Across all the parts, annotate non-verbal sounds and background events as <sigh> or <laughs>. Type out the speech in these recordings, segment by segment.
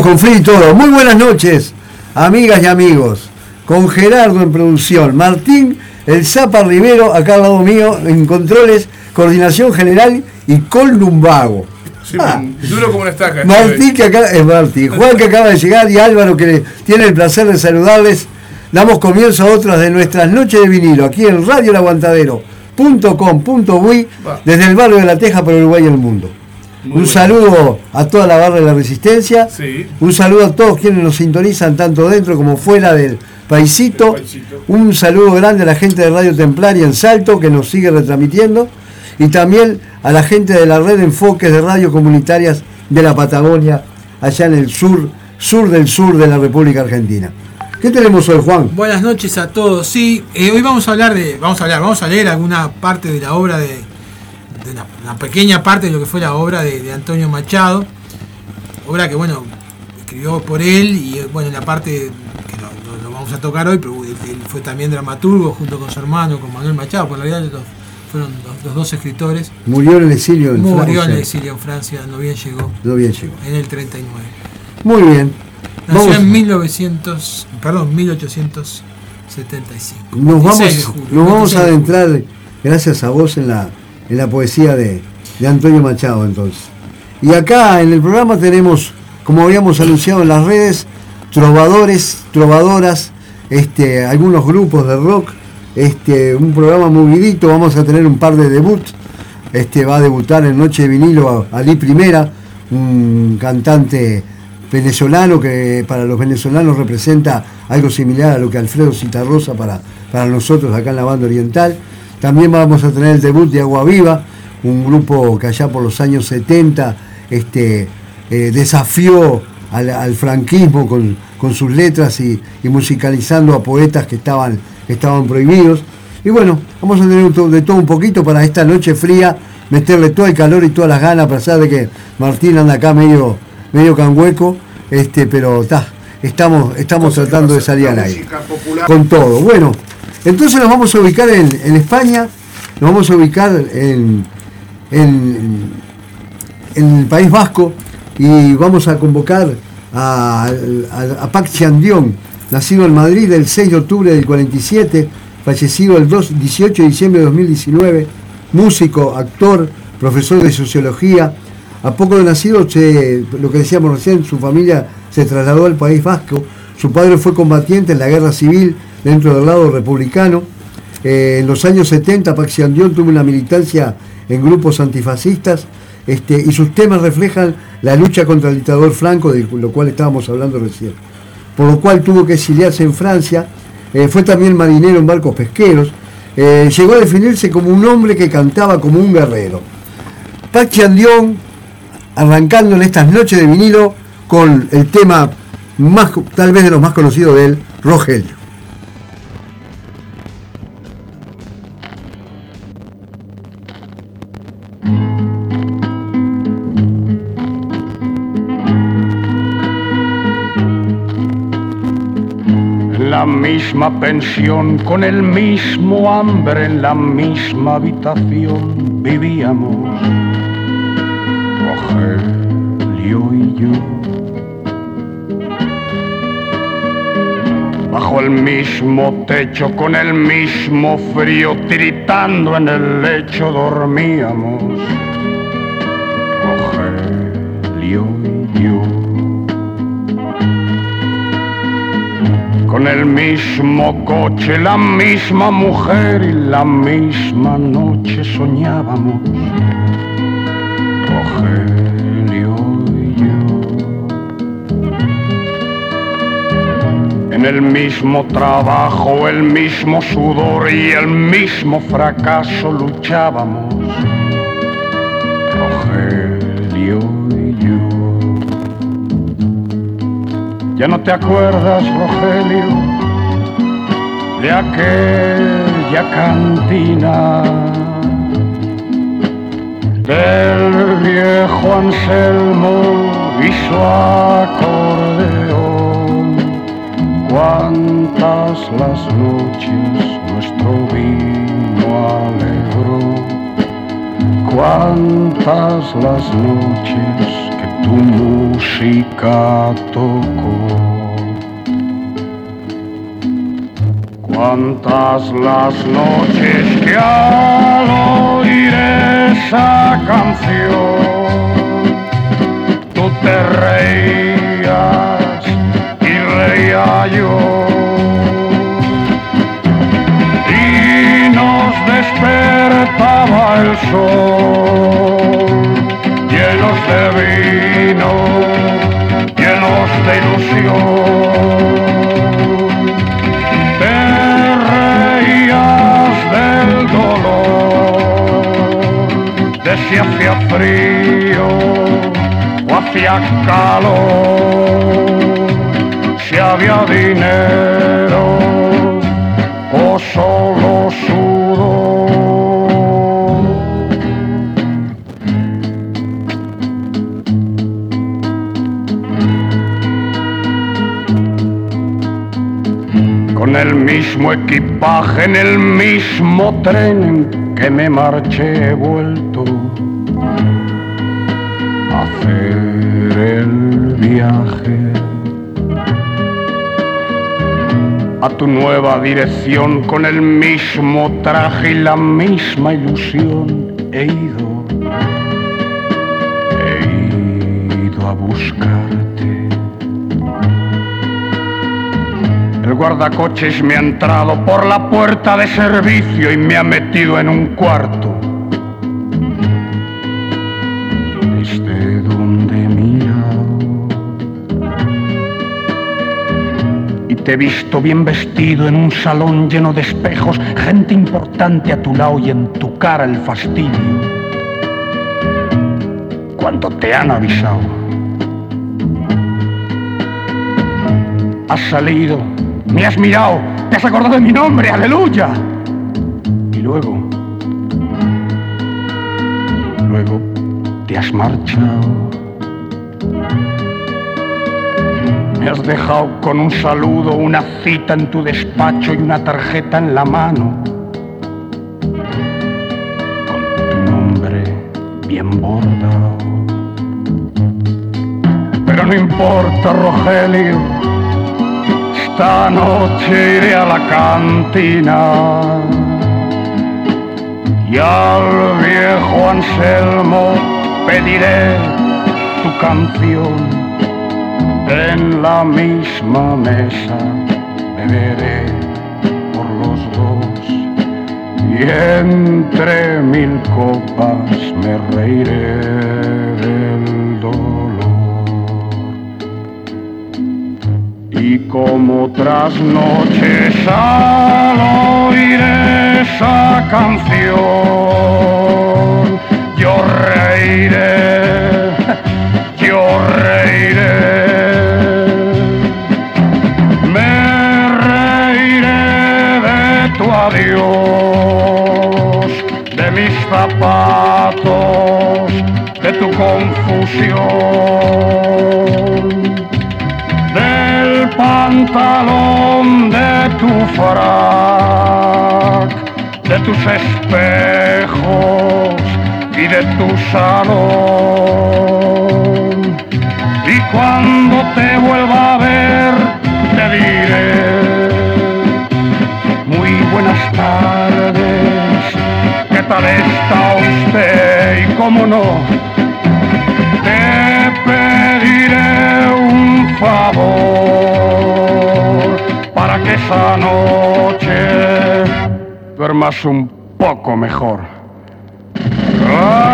Estamos con Freddy y todo. Muy buenas noches, amigas y amigos. Con Gerardo en producción, Martín El Zapa Rivero, acá al lado mío, en controles, coordinación general y Columbago. Sí, ah, duro como una estaca. Martín que acá es Martín, Juan que acaba de llegar y Álvaro que tiene el placer de saludarles. Damos comienzo a otras de nuestras noches de vinilo aquí en Radio El Aguantadero.com.uy desde el barrio de La Teja para Uruguay y el mundo un saludo a toda la barra de la Resistencia. Un saludo a todos quienes nos sintonizan tanto dentro como fuera del paisito. Un saludo grande a la gente de Radio Templaria en Salto que nos sigue retransmitiendo. Y también a la gente de la red de enfoques de radio comunitarias de la Patagonia, allá en el sur, sur del sur de la República Argentina. ¿Qué tenemos hoy, Juan? Buenas noches a todos. Sí, eh, hoy vamos a hablar de, vamos a hablar, vamos a leer alguna parte de la obra de de una, pequeña parte de lo que fue la obra de, Antonio Machado, obra que bueno, escribió por él y bueno, la parte que lo, vamos a tocar hoy, pero él fue también dramaturgo junto con su hermano, con Manuel Machado, por la realidad fueron los, dos escritores. Murió en el exilio en Francia. Murió en el exilio en Francia, no bien llegó. No bien llegó. En el 39. Muy bien. Nació en 1900, perdón, 1875. Nos vamos, nos vamos a adentrar, gracias a vos, en la en la poesía de, Antonio Machado entonces. Y acá en el programa tenemos, como habíamos anunciado en las redes, trovadores, trovadoras, este, algunos grupos de rock, este, un programa movidito, vamos a tener un par de debuts. Este, va a debutar en Noche de Vinilo Ali Primera, un cantante venezolano que para los venezolanos representa algo similar a lo que Alfredo Citarrosa para, para nosotros acá en la banda oriental. También vamos a tener el debut de Agua Viva, un grupo que allá por los años 70 este, eh, desafió al, franquismo con, sus letras y, musicalizando a poetas que estaban, estaban prohibidos. Y bueno, vamos a tener de todo un poquito para esta noche fría, meterle todo el calor y todas las ganas, a pesar de que Martín anda acá medio, medio canhueco, este, pero está, estamos, estamos tratando de salir al aire. Con todo. Bueno, entonces nos vamos a ubicar en, España, nos vamos a ubicar en, el País Vasco y vamos a convocar a, a, a Pac Chandión, nacido en Madrid el 6 de octubre del 47, fallecido el 2, 18 de diciembre de 2019, músico, actor, profesor de sociología. A poco de nacido, lo que decíamos recién, su familia se trasladó al País Vasco. Su padre fue combatiente en la guerra civil dentro del lado republicano. Eh, en los años 70 Paxiandión tuvo una militancia en grupos antifascistas este, y sus temas reflejan la lucha contra el dictador Franco, de lo cual estábamos hablando recién. Por lo cual tuvo que exiliarse en Francia, eh, fue también marinero en barcos pesqueros, eh, llegó a definirse como un hombre que cantaba como un guerrero. Paxiandión, arrancando en estas noches de vinilo con el tema más, tal vez de los más conocidos de él, Rogelio. Con el mismo hambre en la misma habitación vivíamos. Rogelio y yo. Bajo el mismo techo, con el mismo frío, tiritando en el lecho dormíamos. Rogelio y yo. con el mismo coche, la misma mujer y la misma noche soñábamos. Rogelio y yo. En el mismo trabajo, el mismo sudor y el mismo fracaso luchábamos. Rogelio y yo. Ya no te acuerdas, Rogelio, de aquella cantina, del viejo Anselmo y su acordeón. Cuántas las noches nuestro vino alegró, cuántas las noches tu música tocó. Cuántas las noches que al oír esa canción tú te reías y reía yo. Y nos despertaba el sol, llenos de vino, llenos de ilusión. Si hacía frío o hacía calor, si había dinero o solo sudor. Con el mismo equipaje en el mismo tren en que me marché he vuelto viaje a tu nueva dirección con el mismo traje y la misma ilusión. He ido he ido a buscarte. El guardacoches me ha entrado por la puerta de servicio y me ha metido en un cuarto he visto bien vestido en un salón lleno de espejos, gente importante a tu lado y en tu cara el fastidio. Cuando te han avisado, has salido, me has mirado, te has acordado de mi nombre, aleluya. Y luego, luego te has marchado. Me has dejado con un saludo, una cita en tu despacho y una tarjeta en la mano. Con tu nombre bien bordado. Pero no importa, Rogelio. Esta noche iré a la cantina. Y al viejo Anselmo pediré tu canción en la misma mesa beberé por los dos y entre mil copas me reiré del dolor. Y como otras noches al oír esa canción, yo reiré, zapatos, de tu confusión, del pantalón de tu frac, de tus espejos y de tu salón. Y cuando esa noche duermas un poco mejor. Bueno,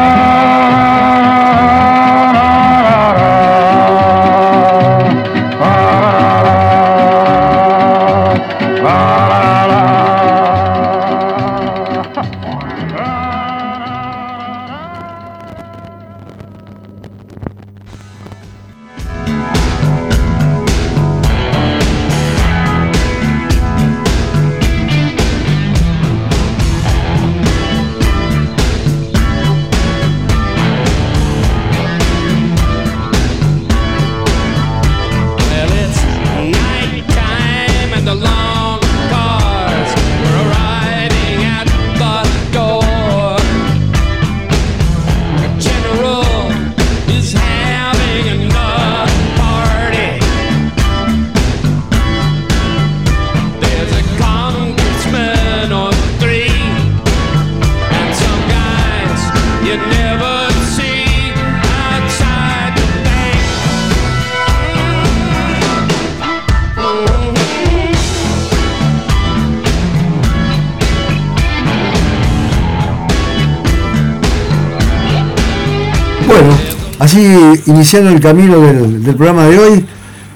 así iniciando el camino del, del programa de hoy,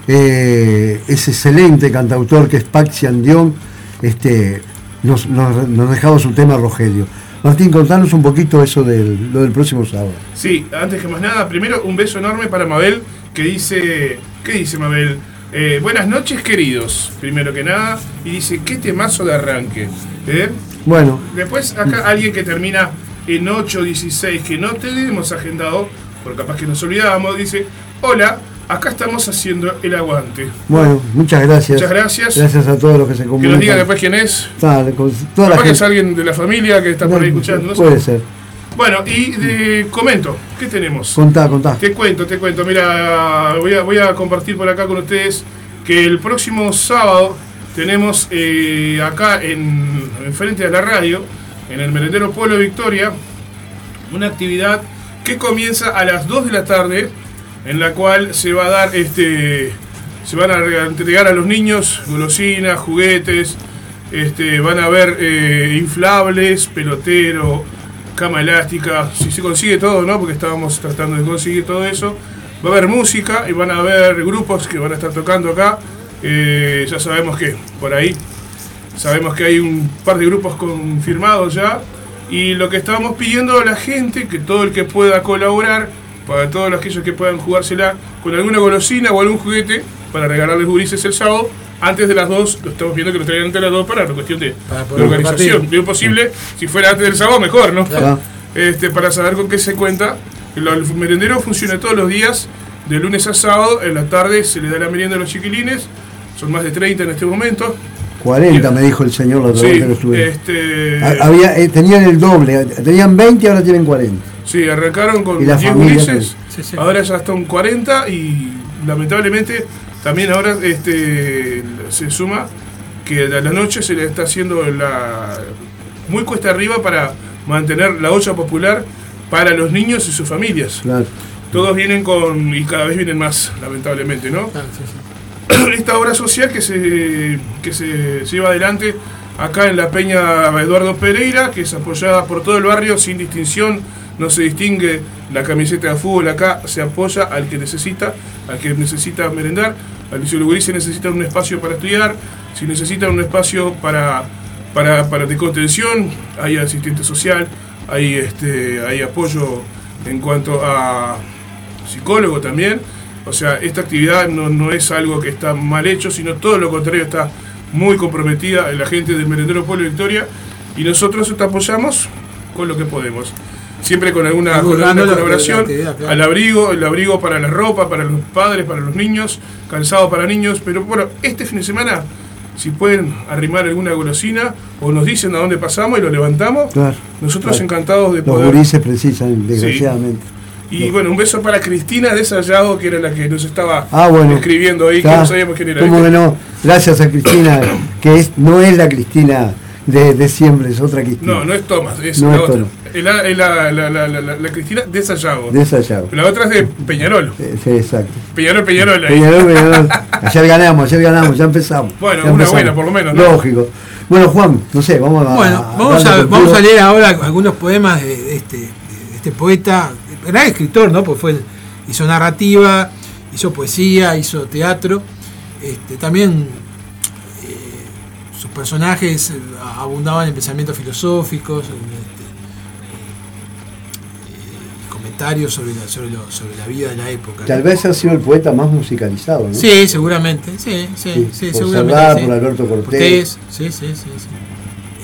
eh, ese excelente cantautor que es Paxian Dion, este, nos, nos, nos dejaba su tema Rogelio. Martín, contanos un poquito eso del, lo del próximo sábado. Sí, antes que más nada, primero un beso enorme para Mabel, que dice, ¿qué dice Mabel? Eh, buenas noches queridos, primero que nada, y dice, qué temazo de arranque. ¿eh? Bueno, Después acá alguien que termina en 816, que no tenemos agendado, porque capaz que nos olvidábamos, dice, hola, acá estamos haciendo el aguante. bueno, muchas gracias. Muchas gracias. Gracias a todos los que se Que comunican. nos diga después quién es. Dale, con toda la Capaz que es alguien de la familia que está por ahí escuchando. no sé. Puede ser. Bueno, y de- comento, ¿qué tenemos? Contá, contá. Te cuento, te cuento. Mira, voy a, voy a compartir por acá con ustedes que el próximo sábado tenemos eh, acá en, en frente a la radio, en el Merendero Pueblo Victoria, una actividad que comienza a las 2 de la tarde, en la cual se va a dar este. Se van a rega- entregar a los niños golosinas, juguetes, este, van a haber eh, inflables, pelotero, cama elástica, si se consigue todo, ¿no? Porque estábamos tratando de conseguir todo eso. Va a haber música y van a haber grupos que van a estar tocando acá. Eh, ya sabemos que por ahí, sabemos que hay un par de grupos confirmados ya. Y lo que estábamos pidiendo a la gente, que todo el que pueda colaborar, para todos aquellos que puedan jugársela con alguna golosina o algún juguete, para regalarles gurises el sábado, antes de las 2, lo estamos viendo que lo traigan antes de las 2 para la cuestión de, organización. Lo posible, si fuera antes del sábado, mejor, ¿no? Claro. Este, para saber con qué se cuenta. El, el merendero funciona todos los días, de lunes a sábado. En la tarde se le da la merienda a los chiquilines. Son más de 30 en este momento. 40 me dijo el señor la otra vez Sí, que lo estuve. este, Había, eh, tenían el doble, tenían 20 y ahora tienen 40. sí, arrancaron con Y la 10 familia gurises, Sí, sí. ahora ya están 40 y lamentablemente también ahora este, se suma que a la noche se le está haciendo la muy cuesta arriba para mantener la olla popular para los niños y sus familias. Claro. Todos vienen con, y cada vez vienen más, lamentablemente, ¿no? Claro, sí, sí. <clears throat> Esta obra social que se, que se lleva adelante acá en la Peña Eduardo Pereira, que es apoyada por todo el barrio sin distinción, no se distingue la camiseta de fútbol acá, se apoya al que necesita, al que necesita merendar, al liceo Lugurí se necesita un espacio para estudiar, si necesita un espacio para, para, para de contención, hay asistente social, hay, este, hay apoyo en cuanto a psicólogo también. O sea, esta actividad no, no es algo que está mal hecho, sino todo lo contrario, está muy comprometida la gente del Merendero Pueblo Victoria y nosotros te apoyamos con lo que podemos. Siempre con alguna, con colaboración, claro. al abrigo, el abrigo para la ropa, para los padres, para los niños, calzado para niños, pero bueno, este fin de semana, si pueden arrimar alguna golosina o nos dicen a dónde pasamos y lo levantamos, Claro. nosotros Claro. encantados de Los poder gurises precisan, desgraciadamente. Y bueno, un beso para Cristina de Sayago, que era la que nos estaba Ah, bueno. escribiendo ahí, que no sabíamos quién era. ¿Cómo que no? Gracias a Cristina, que es, no es la Cristina de, de siempre, es otra Cristina. No, no es Tomás, es No la es otra. Tomás. Es la, es la, la, la, la- la Cristina de Sayago. De esa llave. La otra es de Peñarol. Sí, sí, exacto. Peñarol, Peñarol. ahí. Peñarol, Peñarol. <laughs> Ayer ganamos, ayer ganamos, ya empezamos. Bueno, Ya una empezamos. buena, por lo menos, ¿no? Lógico. Bueno, Juan, no sé, vamos a. Bueno, vamos a, vamos a leer ahora algunos poemas de, de este, de este poeta, gran escritor, ¿no? Pues fue, hizo narrativa, hizo poesía, hizo teatro. Este, también eh, sus personajes eh, abundaban en pensamientos filosóficos, en, este, eh, comentarios sobre la, sobre, lo- sobre la vida de la época. Tal vez ha sido el poeta más musicalizado, ¿no? Sí, seguramente, sí, sí, Sí, sí, por seguramente. Sí. por Alberto Cortés. sí, sí, sí, sí.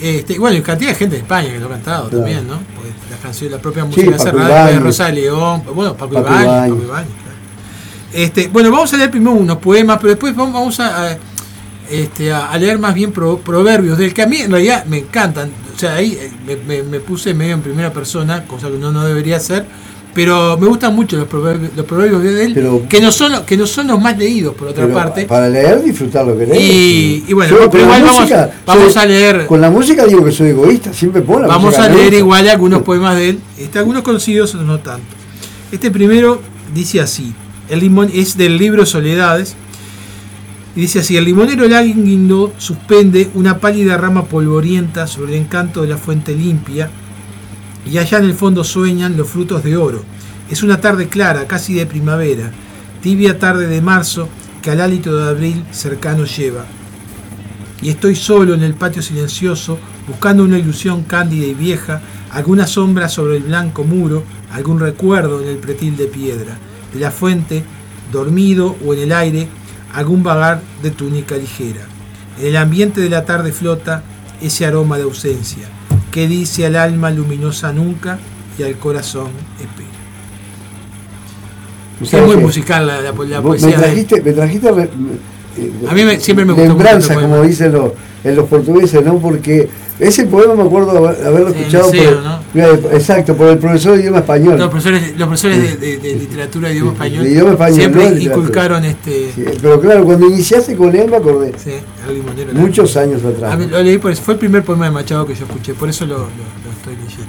Este, bueno, y cantidad de gente de España que lo ha cantado Claro. también, ¿no? Porque la canción, la propia Sí, música Paco cerrada de. Rosa León, bueno, Paco, Paco claro. Este, bueno, vamos a leer primero unos poemas, pero después vamos- a, a, este, a- a leer más bien pro- proverbios, del que a mí en realidad me encantan. O sea, ahí eh, me, me- me puse medio en primera persona, cosa que uno no debería hacer. Pero me gustan mucho los proverbios, los proverbios de él, Pero- que, no son, los- que no son los más leídos, por otra parte. Para leer, disfrutar lo que lees. Y- y bueno, Yo pero igual vamos- música vamos soy- a leer- Con la música digo que soy egoísta, siempre pongo la Vamos a leer igual algunos poemas de él, este, algunos conocidos, otros no tanto. Este primero dice así, el limón es del libro Soledades, y dice así, el limonero Láguindo suspende una pálida rama polvorienta sobre el encanto de la fuente limpia, y allá en el fondo sueñan los frutos de oro, Es una tarde clara, casi de primavera, tibia tarde de marzo que al hálito de abril cercano lleva. Y estoy solo en el patio silencioso, buscando una ilusión cándida y vieja, alguna sombra sobre el blanco muro, algún recuerdo en el pretil de piedra, de la fuente, dormido o en el aire, algún vagar de túnica ligera. En el ambiente de la tarde flota ese aroma de ausencia, que dice al alma luminosa nunca y al corazón espera. Es muy musical la, la, la poesía. Me trajiste, me trajiste a mí me, siempre me gustó lembranza, como dicen los, en los portugueses, ¿no? Porque ese poema me acuerdo haberlo Sí, escuchado liceo, por, exacto, por el profesor de idioma español. Los profesores, los profesores de, de- de literatura de idioma español, de idioma español, siempre no inculcaron este. Sí, pero claro, cuando iniciaste con él me acordé. Sí, Monero. Muchos años atrás. Mí lo leí por eso, fue el primer poema de Machado que yo escuché, por eso lo, lo- lo estoy leyendo.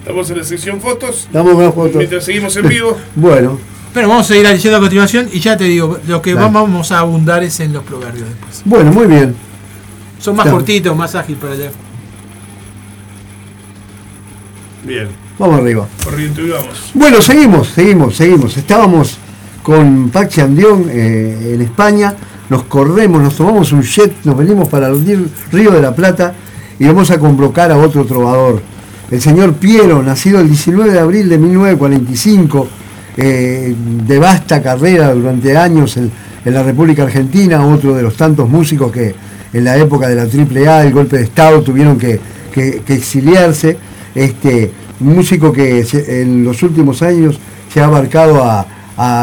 Estamos en la sección fotos. Estamos con las fotos. Mientras seguimos en vivo, <laughs> Bueno, Pero vamos a ir leyendo a continuación y ya te digo, lo que vamos a abundar es en los proverbios después. bueno, muy bien. Son más cortitos, más ágiles para leer. bien, Vamos arriba. vamos. Bueno, seguimos, seguimos, seguimos. Estábamos con Pachi Andión eh, en España, nos corremos, nos tomamos un jet, nos venimos para el Río de la Plata y vamos a convocar a otro trovador. El señor Piero, nacido el 19 de abril de 1945, eh, de vasta carrera durante años en, en la República Argentina, otro de los tantos músicos que en la época de la AAA, el golpe de Estado, tuvieron que, exiliarse. Este, un músico que en los últimos años se ha abarcado a,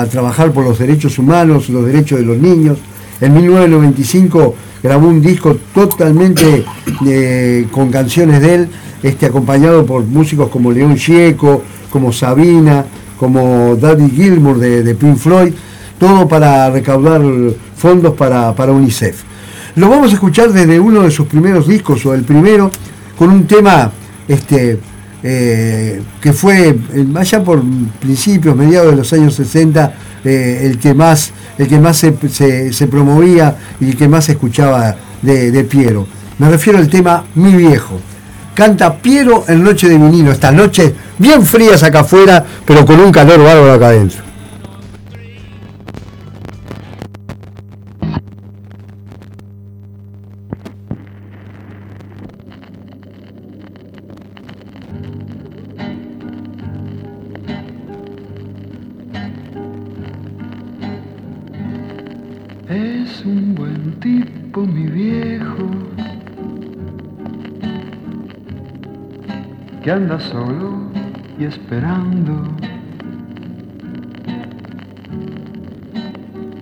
trabajar por los derechos humanos, los derechos de los niños. En 1995 grabó un disco totalmente eh, con canciones de él, este, acompañado por músicos como León Gieco, como Sabina, como Daddy Gilmour de, de Pink Floyd, todo para recaudar fondos para, para UNICEF. Lo vamos a escuchar desde uno de sus primeros discos, o el primero, con un tema este, eh, que fue eh, allá por principios, mediados de los años 60, eh, el que más, el que más se, se- promovía y el que más se escuchaba de, de Piero. Me refiero al tema Mi Viejo. Canta Piero en Noche de Vinilo, estas noches bien frías acá afuera, pero con un calor bárbaro acá adentro.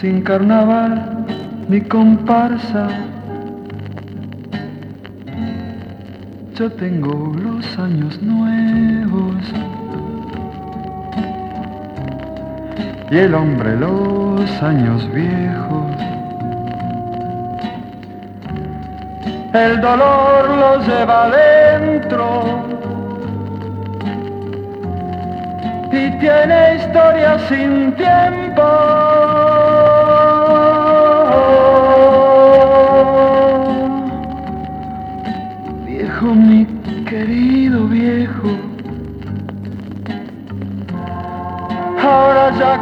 sin carnaval ni comparsa. Yo tengo los años nuevos y el hombre los años viejos. el dolor lo lleva dentro y tiene historia sin tiempo.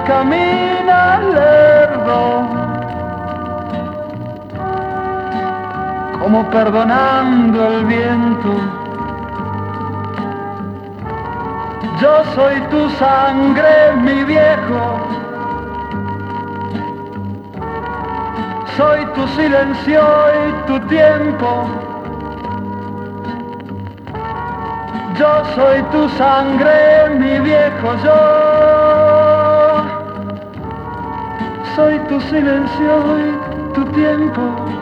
Camina lerdo. como perdonando el viento. Yo soy tu sangre, mi viejo. Soy tu silencio y tu tiempo. Yo soy tu sangre, mi viejo, yo. Soy tu silencio y tu tiempo.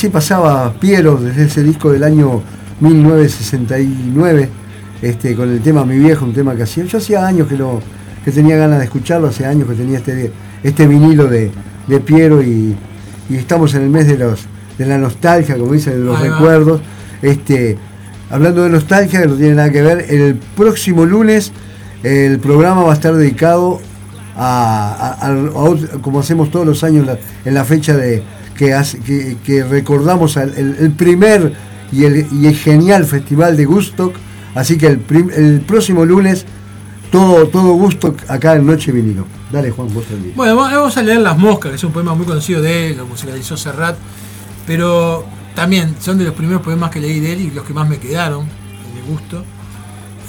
Así pasaba Piero desde ese disco del año 1969, este, con el tema Mi Viejo, un tema que hacía. Yo hacía años que lo que tenía ganas de escucharlo, hace años que tenía este, este vinilo de, de Piero y, y estamos en el mes de los de la nostalgia, como dicen, de los Ahí va. recuerdos. Este, hablando de nostalgia, que no tiene nada que ver, el próximo lunes el programa va a estar dedicado a, a- a- a ot- como hacemos todos los años en la fecha de que, que, que recordamos el, primer y el, genial festival de Gustock. Así que el, próximo lunes todo, todo Gustock acá en Noche Vinilo. Dale Juan, vos también. Bueno, va- vamos a leer Las Moscas, que es un poema muy conocido de él, lo musicalizó Serrat, pero también son de los primeros poemas que leí de él y los que más me quedaron, mi gusto.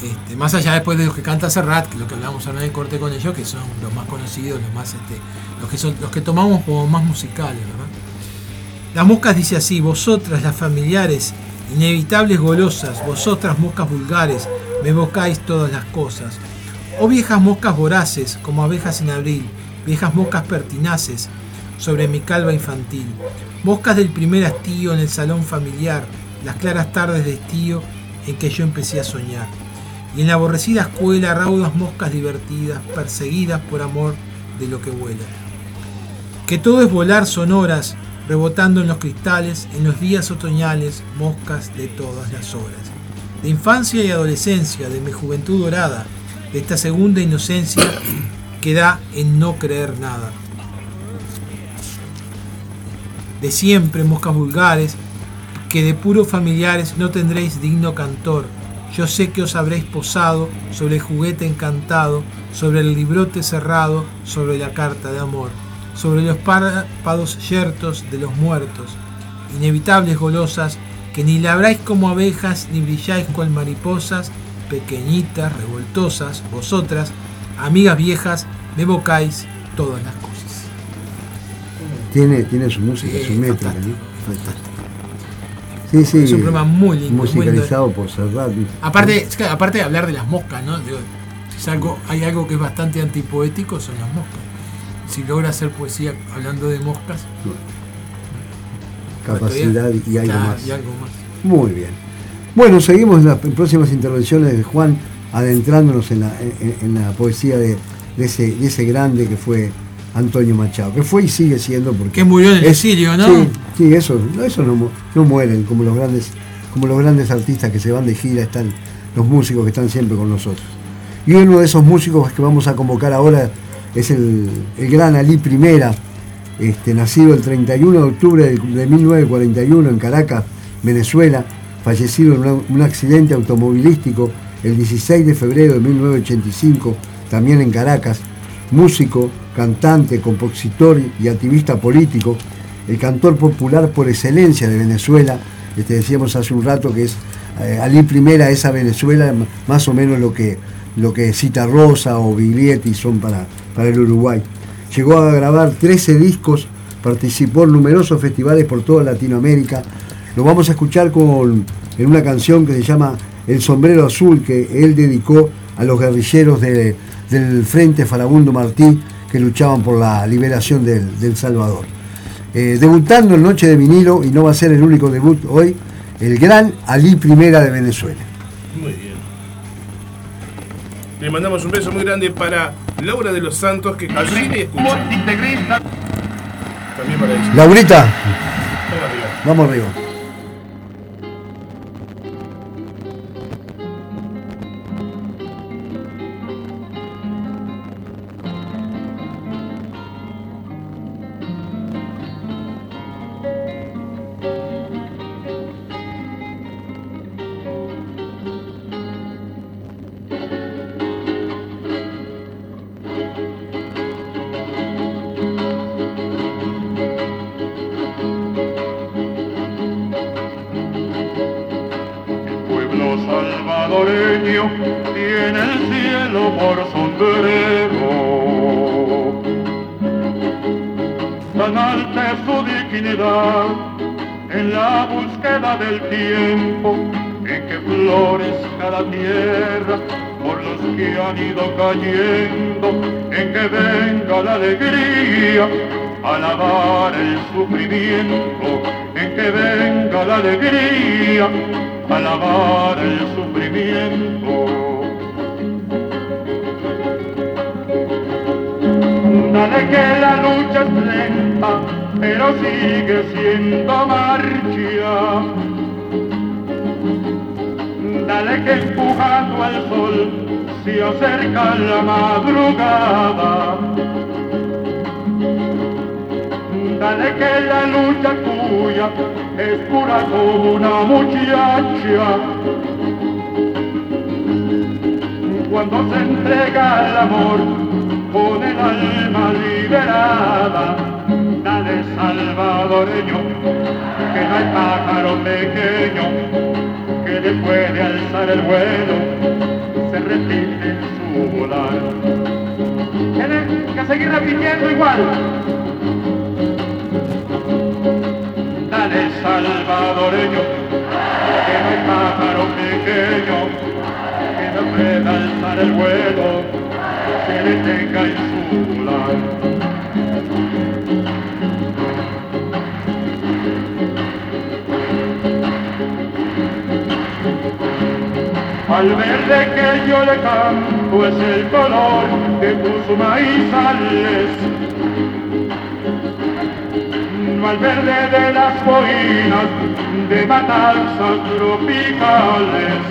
Este, más allá después de los que canta Serrat, que lo que hablamos ahora en corte con ellos, que son los más conocidos, los más este, los que son, los que tomamos como más musicales, ¿verdad? Las moscas dice así, vosotras las familiares, inevitables golosas, vosotras moscas vulgares, me evocáis todas las cosas. Oh viejas moscas voraces, como abejas en abril, viejas moscas pertinaces, sobre mi calva infantil. Moscas del primer hastío en el salón familiar, las claras tardes de estío en que yo empecé a soñar. Y en la aborrecida escuela raudas moscas divertidas, perseguidas por amor de lo que vuela. Que todo es volar sonoras, rebotando en los cristales, en los días otoñales, moscas de todas las horas. De infancia y adolescencia, de mi juventud dorada, de esta segunda inocencia que da en no creer nada. De siempre, moscas vulgares, que de puros familiares no tendréis digno cantor. Yo sé que os habréis posado sobre el juguete encantado, sobre el librote cerrado, sobre la carta de amor, sobre los párpados yertos de los muertos, inevitables golosas, que ni labráis como abejas, ni brilláis cual mariposas, pequeñitas, revoltosas, vosotras, amigas viejas, me evocáis todas las cosas. Tiene, tiene su música, su métrica, fantástico, ¿no? fantástico. Sí, sí. Es un programa muy lindo, muy Musicalizado por Serrat. Aparte, aparte de hablar de las moscas, ¿no? Digo, si es algo, hay algo que es bastante antipoético, son las moscas. Si logra hacer poesía hablando de moscas, capacidad y algo más. y algo más. Muy bien. Bueno, seguimos en las próximas intervenciones de Juan, adentrándonos en la, en, en la poesía de, de ese, de ese grande que fue Antonio Machado, que fue y sigue siendo porque. Que murió en el exilio, ¿no? Sí, sí, eso, no, eso no, no mueren, como los grandes, como los grandes artistas que se van de gira, están los músicos que están siempre con nosotros. Y uno de esos músicos que vamos a convocar ahora es el, el gran Ali Primera, este, nacido el 31 de octubre de, de 1941 en Caracas, Venezuela, fallecido en un accidente automovilístico el 16 de febrero de 1985, también en Caracas, músico, cantante, compositor y activista político, el cantor popular por excelencia de Venezuela. Este, decíamos hace un rato que es eh, Ali Primera, esa Venezuela, más o menos lo que, lo que Cita Rosa o Biglietti son para, para el Uruguay. Llegó a grabar 13 discos, participó en numerosos festivales por toda Latinoamérica. Lo vamos a escuchar con, en una canción que se llama El sombrero azul, que él dedicó a los guerrilleros de- del Frente Farabundo Martí que luchaban por la liberación del, del Salvador. Eh, debutando en Noche de Vinilo, y no va a ser el único debut hoy, el gran Ali Primera de Venezuela. Muy bien. Le mandamos un beso muy grande para Laura de los Santos, que allí le escucha. También para ella. Laurita, Vamos arriba. vamos arriba. Han ido cayendo, en que venga la alegría a lavar el sufrimiento, en que venga la alegría a lavar el sufrimiento. Dale que la lucha es lenta, pero sigue siendo marcha. Dale que empujando al sol se acerca la madrugada. Dale que la lucha tuya es pura como una muchacha. Cuando se entrega al amor con el alma liberada, dale salvadoreño, que no hay pájaro pequeño que después de alzar el vuelo repite su volar. Que seguir repitiendo igual. Dale salvadoreño, que no hay pájaro pequeño que no pueda alzar el vuelo, que le tenga en su volar. Al verde que yo le canto es el color de tus maizales no al verde de las boinas de matanzas tropicales.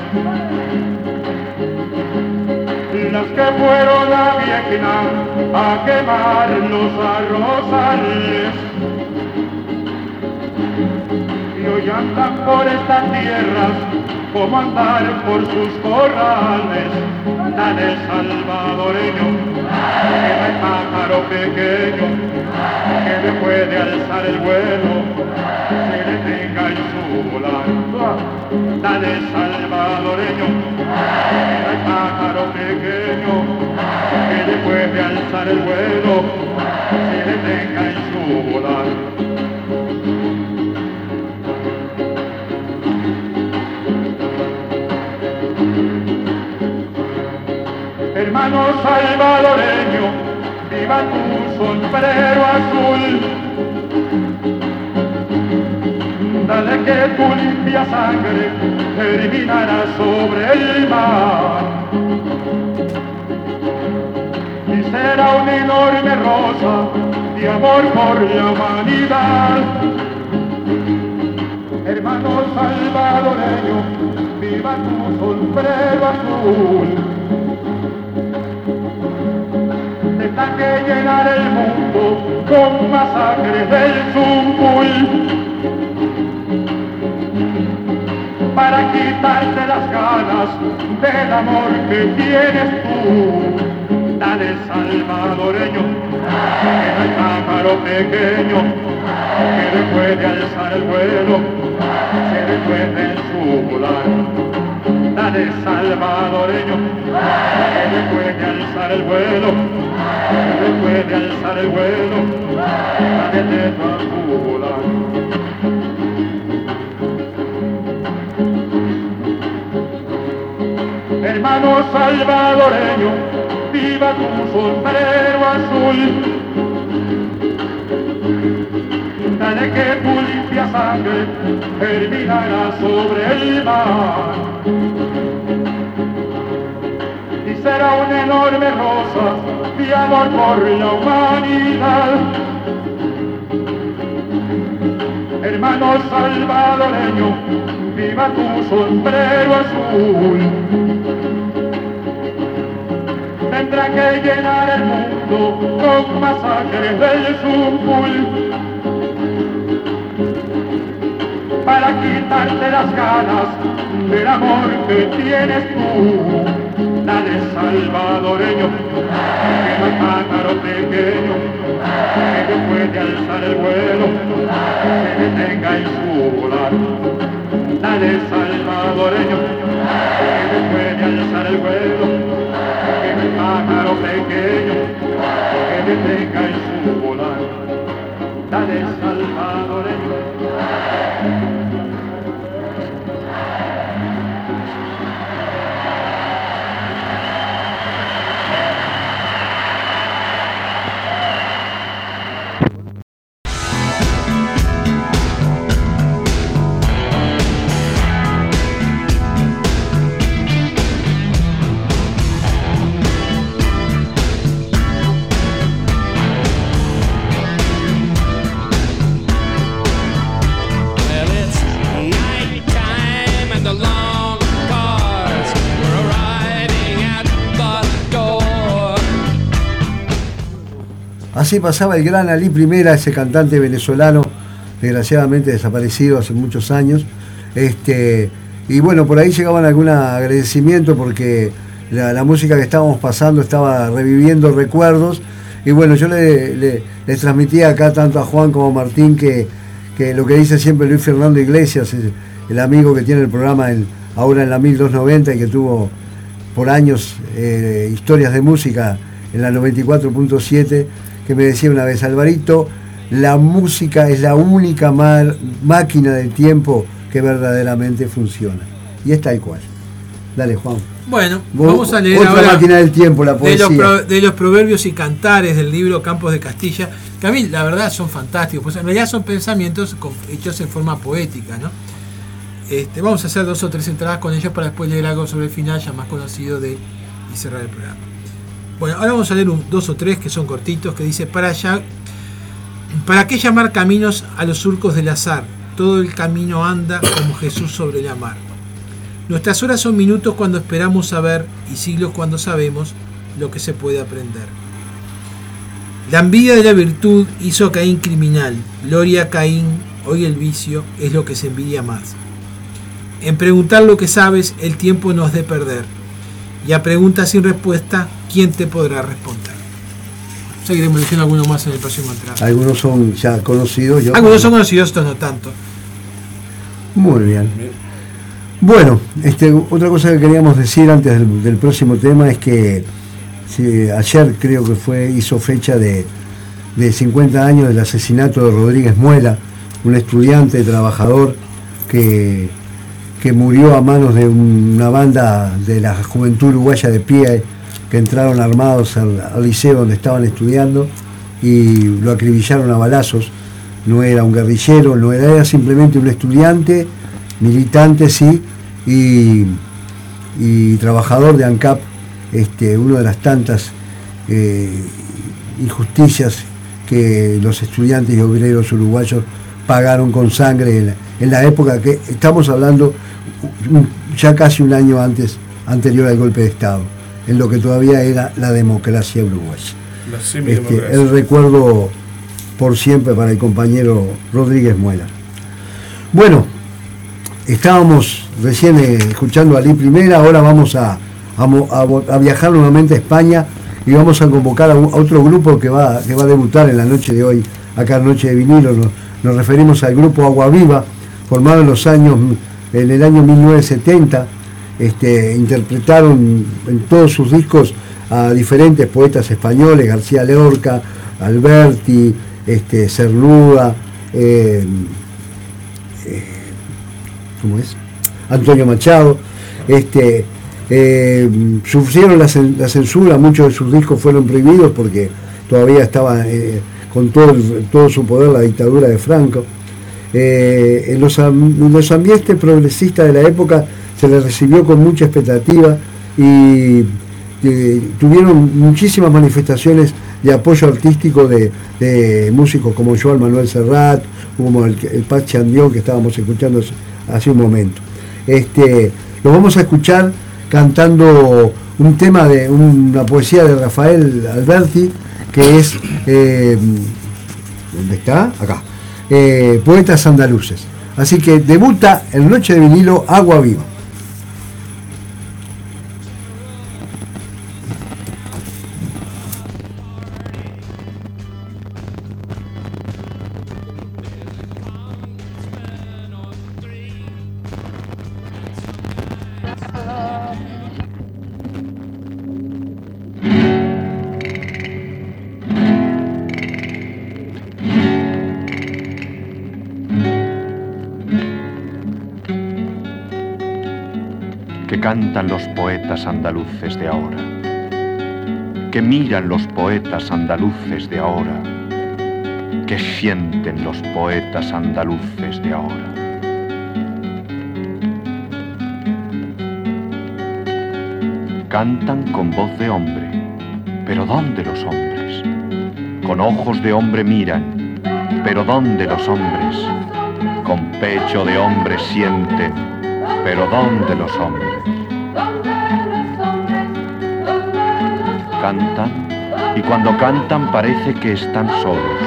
Las que fueron a Vietnam a quemar los arrozales. Y hoy andan por estas tierras como andar por sus corrales. Dale salvadoreño, que no hay pájaro pequeño que le puede alzar el vuelo, que le tenga en su volar. Dale salvadoreño, que no hay pájaro pequeño, que le puede alzar el vuelo, que le tenga en su volar. Hermano salvadoreño, viva tu sombrero azul. Dale que tu limpia sangre terminará sobre el mar. Y será una enorme rosa de amor por la humanidad. Hermano salvadoreño, viva tu sombrero azul. Tendrá que llenar el mundo con masacres del Zumbul para quitarte las ganas del amor que tienes tú. Dale salvadoreño, que hay pájaro pequeño que después de alzar el vuelo se en su volar. Dale salvadoreño, que después de alzar el vuelo, que después de alzar el vuelo, dale teto a su volar. Hermano salvadoreño, viva tu sombrero azul. Dale que tu limpia sangre terminará sobre el mar. Y será una enorme rosa de amor por la humanidad. Hermano salvadoreño, viva tu sombrero azul. Tendrá que llenar el mundo con masacres del Zumpul para quitarte las ganas del amor que tienes tú. Dale salvadoreño, que hay pájaro pequeño que después de alzar el vuelo se detenga en su volar. Dale salvadoreño, que después de alzar el vuelo que hay pájaro pequeño que detenga en su Así pasaba el gran Ali Primera, ese cantante venezolano, desgraciadamente desaparecido hace muchos años. Este, y bueno, por ahí llegaban algún agradecimiento porque la, música que estábamos pasando estaba reviviendo recuerdos. Y bueno, yo le, le- transmitía acá tanto a Juan como a Martín que, que lo que dice siempre Luis Fernando Iglesias, el, el amigo que tiene el programa en- ahora en la 1290 y que tuvo por años eh, historias de música en la 94.7, que me decía una vez, Alvarito, la música es la única mar- máquina del tiempo que verdaderamente funciona. Y es tal cual. Dale, Juan. Bueno, vamos a leer otra ahora máquina del tiempo, la de poesía. los, de los proverbios y cantares del libro Campos de Castilla, que a mí la verdad son fantásticos, pues en realidad son pensamientos hechos en forma poética, ¿no? Este, vamos a hacer dos o tres entradas con ellos para después leer algo sobre el final ya más conocido de y cerrar el programa. Bueno, ahora vamos a leer dos o tres que son cortitos, que dice, para allá, ¿para qué llamar caminos a los surcos del azar? Todo el camino anda como Jesús sobre la mar. Nuestras horas son minutos cuando esperamos saber y siglos cuando sabemos lo que se puede aprender. La envidia de la virtud hizo a Caín criminal. Gloria a Caín, hoy el vicio es lo que se envidia más. En preguntar lo que sabes, el tiempo no has de perder. Y a preguntas sin respuesta, ¿quién te podrá responder? Seguiremos diciendo algunos más en el próximo entrada. Algunos son ya conocidos. yo- Algunos son conocidos, otros no tanto. Muy bien. Bueno, este, otra cosa que queríamos decir antes del, del próximo tema es que sí, ayer creo que fue hizo fecha de, de 50 años del asesinato de Rodríguez Muela, un estudiante trabajador que, que murió a manos de una banda de la juventud uruguaya de pie que entraron armados al, liceo donde estaban estudiando y lo acribillaron a balazos. No era un guerrillero, no era, era simplemente un estudiante, militante sí, y, trabajador de ANCAP, este, una de las tantas eh, injusticias que los estudiantes y obreros uruguayos pagaron con sangre en la época que estamos hablando ya casi un año antes, anterior al golpe de Estado, en lo que todavía era la democracia uruguaya. La Este, el recuerdo por siempre para el compañero Rodríguez Muela. Bueno, estábamos recién eh, escuchando a Ali Primera, ahora vamos a, viajar nuevamente a España y vamos a convocar a, un- a otro grupo que va, que va a debutar en la noche de hoy acá en Noche de Vinilo, nos, nos referimos al grupo Agua Viva, formado en los años, en el año 1970, este, interpretaron en todos sus discos a diferentes poetas españoles, García Lorca, Alberti, este, Cernuda, eh, eh, ¿cómo es? Antonio Machado. Este, eh, sufrieron la, cen- la censura, muchos de sus discos fueron prohibidos porque todavía estaba con todo, todo su poder la dictadura de Franco. Eh, los, los ambientes progresistas de la época se les recibió con mucha expectativa y eh, tuvieron muchísimas manifestaciones de apoyo artístico de, músicos como Joan Manuel Serrat, como el, el que estábamos escuchando hace- hace un momento. Este, lo vamos a escuchar cantando un tema de una poesía de Rafael Alberti que es eh, ¿dónde está? Acá. Eh, Poetas andaluces. Así que debuta en Noche de vinilo Agua Viva. Miran los poetas andaluces de ahora, que sienten los poetas andaluces de ahora. Cantan con voz de hombre, pero ¿dónde los hombres? Con ojos de hombre miran, pero ¿dónde los hombres? Con pecho de hombre sienten, pero ¿dónde los hombres? Cantan y cuando cantan parece que están solos.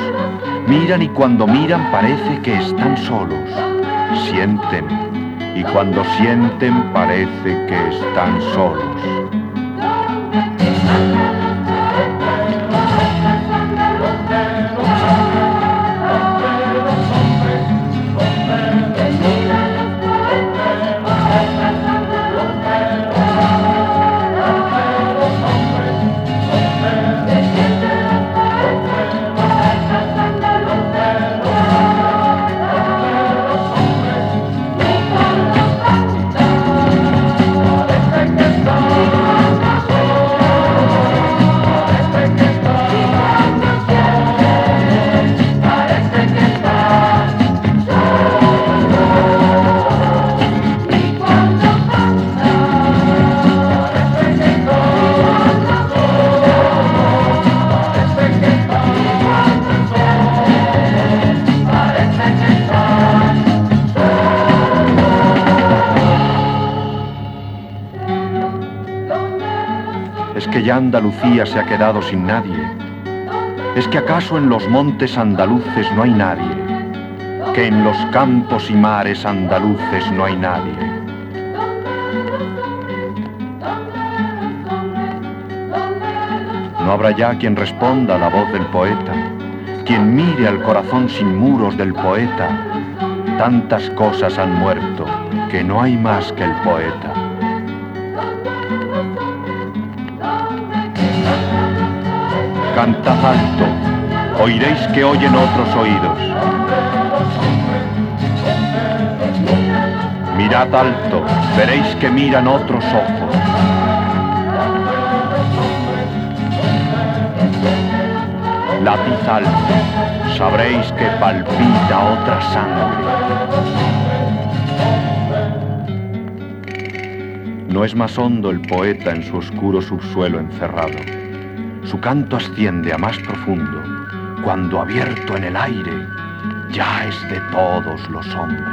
Miran y cuando miran parece que están solos. Sienten y cuando sienten parece que están solos. Ya Andalucía se ha quedado sin nadie. Es que acaso en los montes andaluces no hay nadie. Que en los campos y mares andaluces no hay nadie. No habrá ya quien responda a la voz del poeta, quien mire al corazón sin muros del poeta. Tantas cosas han muerto que no hay más que el poeta. Cantad alto, oiréis que oyen otros oídos. Mirad alto, veréis que miran otros ojos. Lápiz alto, sabréis que palpita otra sangre. No es más hondo el poeta en su oscuro subsuelo encerrado. Su canto asciende a más profundo, cuando abierto en el aire, ya es de todos los hombres.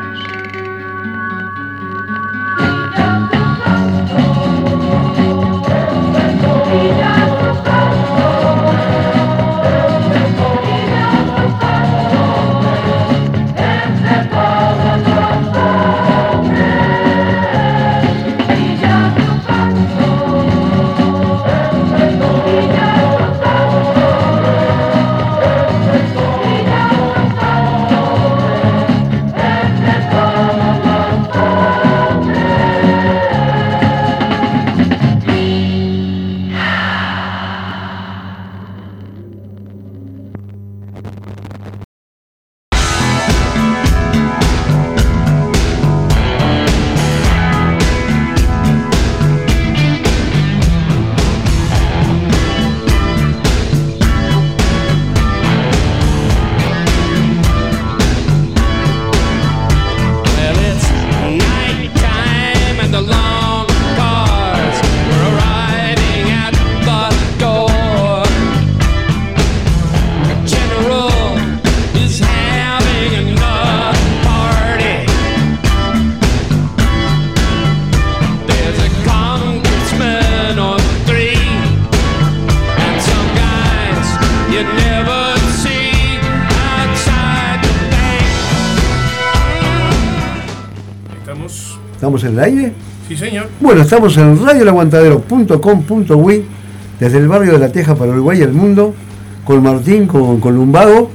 ¿Estamos en el aire? Sí, señor. Bueno, estamos en radioelaguantadero.com.uy desde el barrio de La Teja para Uruguay y el mundo, con Martín, con, con Lumbago.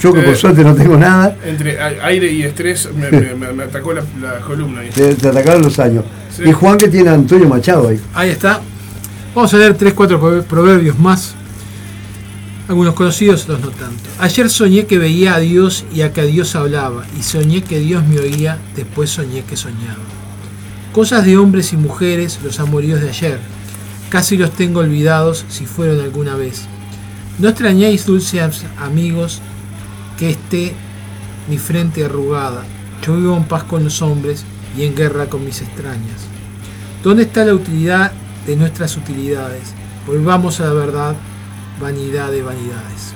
Yo que por Eh. suerte no tengo nada, Entre aire y estrés me, me- me- me atacó la, la columna. ahí. te, te atacaron los años. Sí. Y Juan que tiene a Antonio Machado ahí. Ahí está. Vamos a leer 3, 4 proverbios más. Algunos conocidos, otros no tanto. Ayer soñé que veía a Dios y a que a Dios hablaba, y soñé que Dios me oía, después soñé que soñaba. Cosas de hombres y mujeres, los amoríos de ayer. Casi los tengo olvidados si fueron alguna vez. No extrañéis, dulces amigos, que esté mi frente arrugada. Yo vivo en paz con los hombres y en guerra con mis extrañas. ¿Dónde está la utilidad de nuestras utilidades? Volvamos a la verdad, vanidad de vanidades.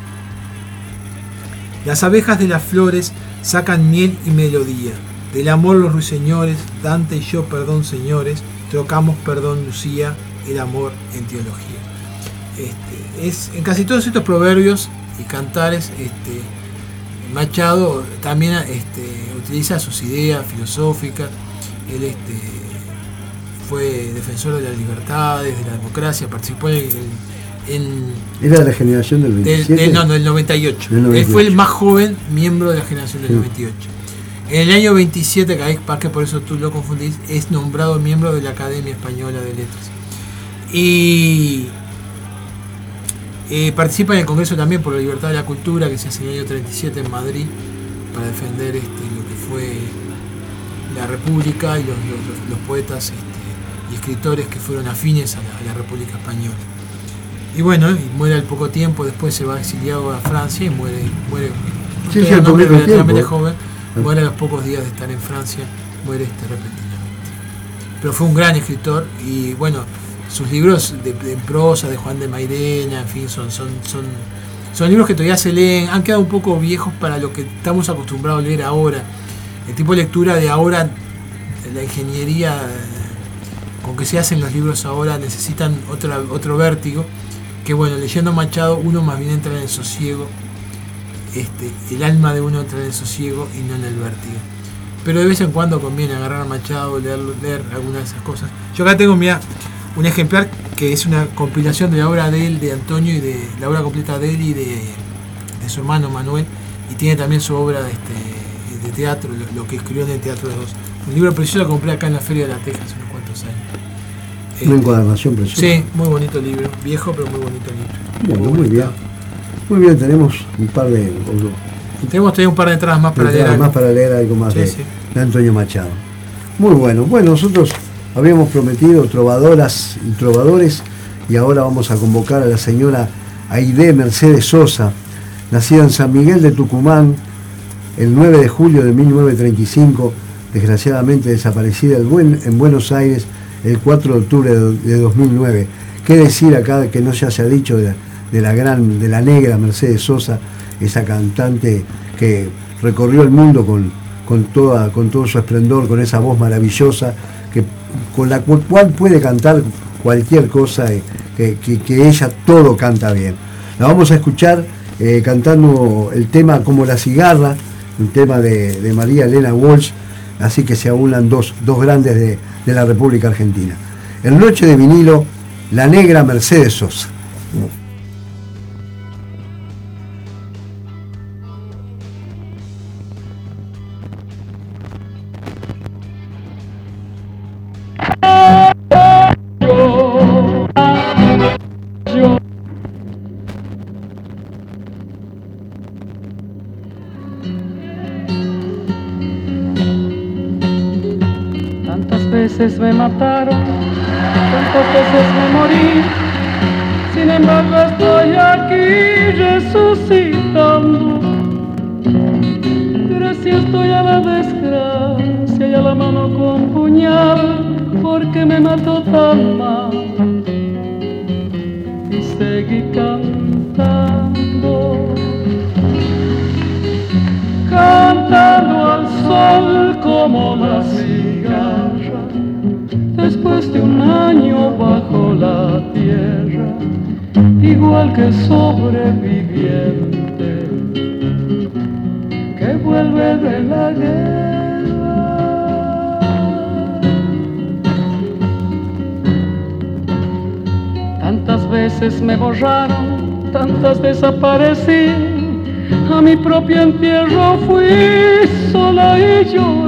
Las abejas de las flores sacan miel y melodía. Del amor los ruiseñores, Dante y yo, perdón señores, trocamos perdón Lucía, el amor en teología. Este, es, en casi todos estos proverbios y cantares, este, Machado también este, utiliza sus ideas filosóficas. Él este, fue defensor de las libertades, de la democracia, participó en, en- Era de la generación del del, 27. del- no, no, del 98. Del Él fue 98. el más joven miembro de la generación del Sí. 98. En el año 27, que hay- para que por eso tú lo confundís, es nombrado miembro de la Academia Española de Letras. Y eh, participa en el Congreso también por la Libertad de la Cultura, que se hace en el año 37 en Madrid, para defender este, lo que fue la República y los, los- los poetas este, y escritores que fueron afines a la, a la República Española. Y bueno, y muere al poco tiempo, después se va exiliado a Francia y muere, muere Sí, sí, al tiempo. joven, muere a los pocos días de estar en Francia, muere este repentinamente. Pero fue un gran escritor y bueno, sus libros de, de prosa de Juan de Mairena, en fin, son, son, son, son libros que todavía se leen, han quedado un poco viejos para lo que estamos acostumbrados a leer ahora. El tipo de lectura de ahora, la ingeniería con que se hacen los libros ahora necesitan otra, otro vértigo, que bueno, leyendo Machado uno más bien entra en el sosiego, este, el alma de uno entra en el sosiego y no en el vértigo. Pero de vez en cuando conviene agarrar a Machado, leer, leer algunas de esas cosas. Yo acá tengo, mira, un ejemplar que es una compilación de la obra de él, de Antonio, y de la obra completa de él y de, de su hermano Manuel, y tiene también su obra de, este, de teatro, lo, que escribió en el Teatro de Dos. Un libro precioso lo compré acá en la Feria de la Teja Una Este, encuadernación preciosa. Sí, muy bonito libro, viejo pero muy bonito libro. Bueno, muy bien. Muy bien, tenemos un par de, Tenemos todavía un par de entradas más para leer. más para leer algo más Sí, de, sí. de Antonio Machado. Muy bueno. Bueno, nosotros habíamos prometido trovadoras y trovadores y ahora vamos a convocar a la señora Aide Mercedes Sosa, nacida en San Miguel de Tucumán el 9 de julio de 1935, desgraciadamente desaparecida en Buenos Aires el 4 de octubre de de 2009. ¿Qué decir acá que no se ha dicho de la, gran, de la negra Mercedes Sosa, esa cantante que recorrió el mundo con, con, toda, con todo su esplendor, con esa voz maravillosa, que, con la cu- cual puede cantar cualquier cosa, eh, que, que- que ella todo canta bien. La vamos a escuchar eh, cantando el tema como la cigarra, un tema de, de María Elena Walsh, así que se aunan dos, dos grandes de, de la República Argentina. El Noche de vinilo, la negra Mercedes Sosa. Mataron, tantas veces me morí. Sin embargo estoy aquí resucitando. Gracias estoy a la desgracia y a la mano con puñal, porque me mató tan mal. Y seguí cantando cantando al sol como la cigarra, más un año bajo la tierra, igual que sobreviviente que vuelve de la guerra. Tantas veces me borraron, tantas desaparecí, a mi propio entierro fui sola y yo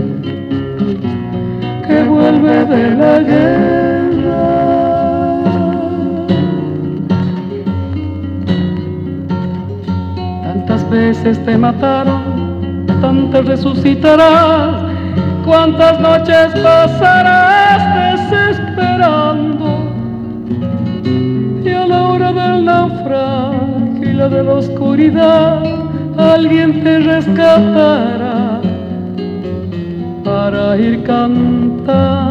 de la guerra. Tantas veces te mataron, tantas resucitarás, cuántas noches pasarás desesperando. Y a la hora del naufragio y la de la oscuridad, alguien te rescatará para ir cantando,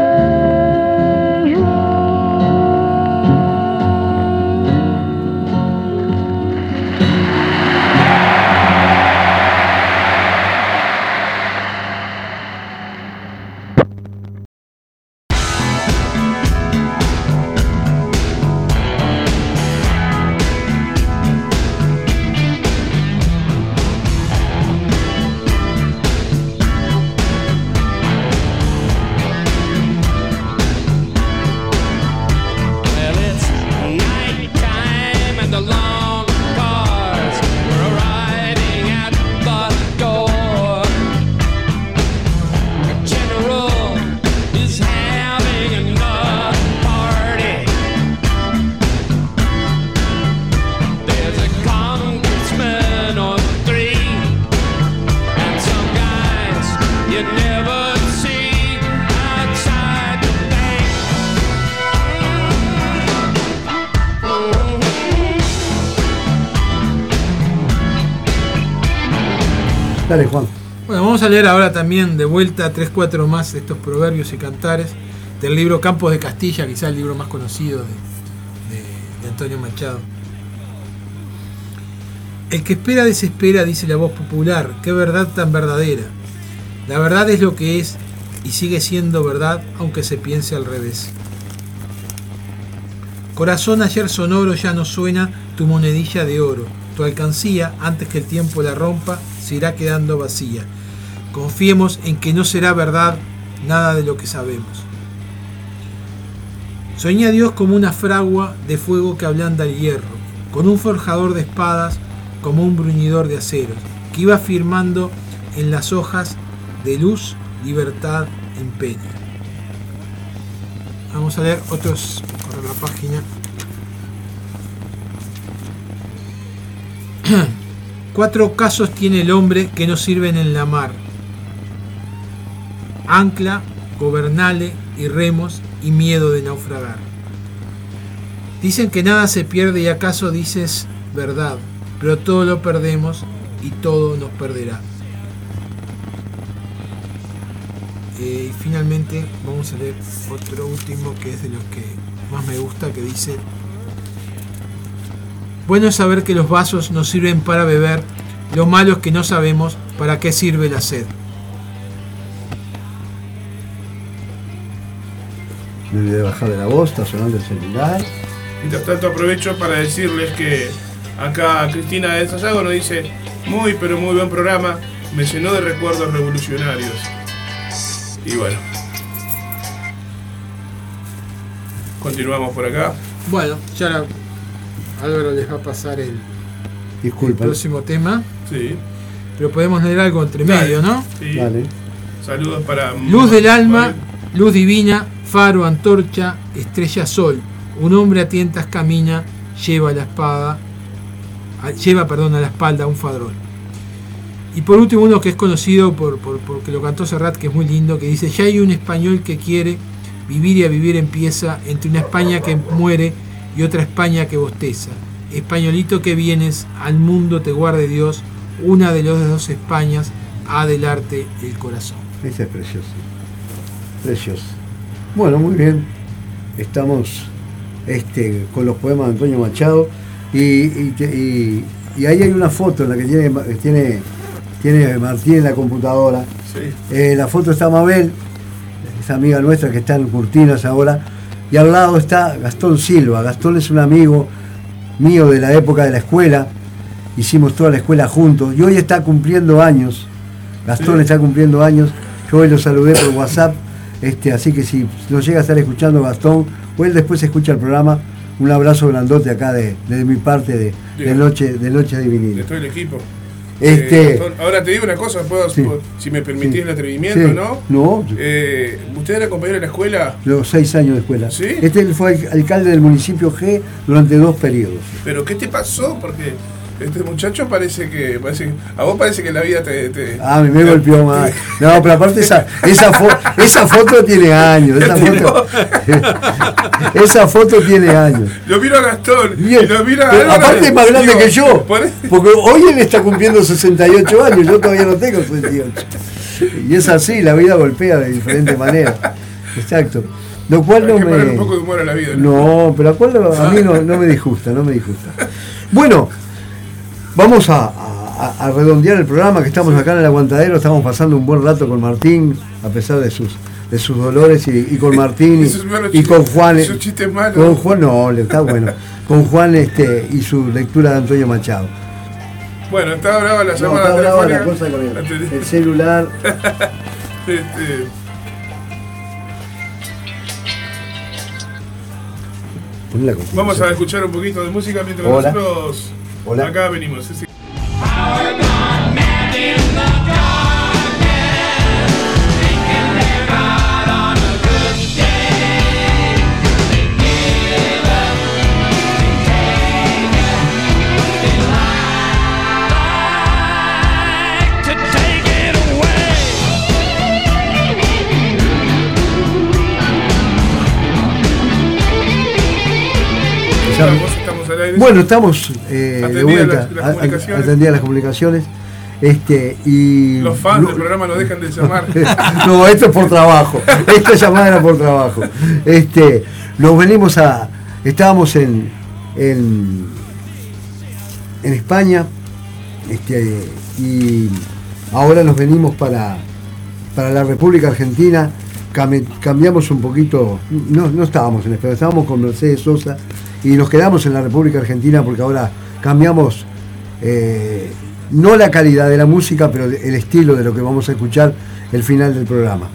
Leer ahora también de vuelta 3-4 más de estos proverbios y cantares del libro Campos de Castilla, quizá el libro más conocido de, de- de Antonio Machado. El que espera desespera, dice la voz popular, qué verdad tan verdadera. La verdad es lo que es y sigue siendo verdad aunque se piense al revés. Corazón ayer sonoro ya no suena tu monedilla de oro. Tu alcancía, antes que el tiempo la rompa, se irá quedando vacía. Confiemos en que no será verdad nada de lo que sabemos. Soñé a Dios como una fragua de fuego que ablanda el hierro, con un forjador de espadas como un bruñidor de aceros, que iba firmando en las hojas de luz, libertad, empeño. Vamos a leer otros, correr la página. <clears throat> Cuatro casos tiene el hombre que no sirven en la mar. Ancla, gobernale y remos y miedo de naufragar. Dicen que nada se pierde y acaso dices verdad, pero todo lo perdemos y todo nos perderá. Eh, y finalmente vamos a leer otro último que es de los que más me gusta que dice bueno es saber que los vasos nos sirven para beber, lo malo es que no sabemos para qué sirve la sed. Me olvidé de bajar de la voz, está sonando el celular. Mientras tanto aprovecho para decirles que acá Cristina de Sayago nos dice, muy pero muy buen programa, me llenó de recuerdos revolucionarios. Y bueno. Continuamos por acá. Bueno, ya ahora Álvaro les va a pasar el, próximo tema, Sí, pero podemos leer algo entre medio, ¿no? sí. Dale. Saludos para... Luz del alma, luz divina, faro, antorcha, estrella, sol. Un hombre a tientas camina, lleva la espada, lleva, perdón, a la espalda un fadrón. Y por último, uno que es conocido por, por- porque lo cantó Serrat, que es muy lindo, que dice, ya hay un español que quiere vivir y a vivir empieza entre una España que muere y otra España que bosteza. Españolito que vienes, al mundo te guarde Dios, una de las dos Españas ha del arte el corazón. Ese es precioso. Precioso. Bueno, muy bien. Estamos este, con los poemas de Antonio Machado y, y te- y- y ahí hay una foto en la que tiene, tiene, tiene Martín en la computadora. Sí. Eh, la foto está Mabel, esa amiga nuestra que está en Curtinas ahora, y al lado está Gastón Silva. Gastón es un amigo mío de la época de la escuela, hicimos toda la escuela juntos, y hoy está cumpliendo años. Gastón Sí. está cumpliendo años, yo hoy lo saludé por WhatsApp, este, así que si nos llega a estar escuchando Gastón, o él después escucha el programa, un abrazo grandote acá de, de mi parte de, de. Noche, de Noche de de todo el equipo. Este- Eh, Gastón, ahora te digo una cosa, ¿puedo- Sí. puedo- si me permitís Sí. el atrevimiento, Sí. ¿no? No, Eh, ¿Usted era compañero de la escuela? los seis años de escuela. ¿Sí? Este fue al- alcalde del municipio G durante dos periodos. ¿Pero qué te pasó? Porque este muchacho parece que... Parece, que- a vos parece que la vida te... te- Ah, me, me golpeó más. No, pero aparte esa, esa, fo- esa foto tiene años. Esa foto, <laughs> esa foto tiene años. Lo miro a Gastón Bien, y lo miro a pero Álvaro aparte es más grande digo, que yo. <laughs> Porque hoy él está cumpliendo 68 años, yo todavía no tengo 68. Y es así, la vida golpea de diferentes maneras. Exacto. Lo cual no me. un poco de humor a la vida. ¿no? No, pero acuerdo, a mí no, no me disgusta, no me disgusta. Bueno, vamos a, a- a redondear el programa, que estamos acá en el aguantadero, estamos pasando un buen rato con Martín, a pesar de sus de sus dolores y, y con <laughs> Martín y, con Juan. Con Juan, no, está bueno. <laughs> Con Juan este y su lectura de Antonio Machado. Bueno, está brava la No, llamada está brava la cosa con el, el celular. <laughs> Este, Vamos a escuchar un poquito de música mientras Hola. nosotros Hola. acá venimos. sí, sí. Bueno, estamos eh, de vuelta, las- las a- a- comunicaciones. atendidas las comunicaciones. Este, y Los fans del programa no dejan de llamar. <laughs> no, esto es por trabajo. Esta llamada era por trabajo. Este, nos venimos a. Estábamos en. en, en España. Este, y ahora nos venimos para, para la República Argentina. Cam- cambiamos un poquito. No, no estábamos en España, estábamos con Mercedes Sosa. Y nos quedamos en la República Argentina porque ahora cambiamos. eh, no la calidad de la música, pero el estilo de lo que vamos a escuchar el final del programa.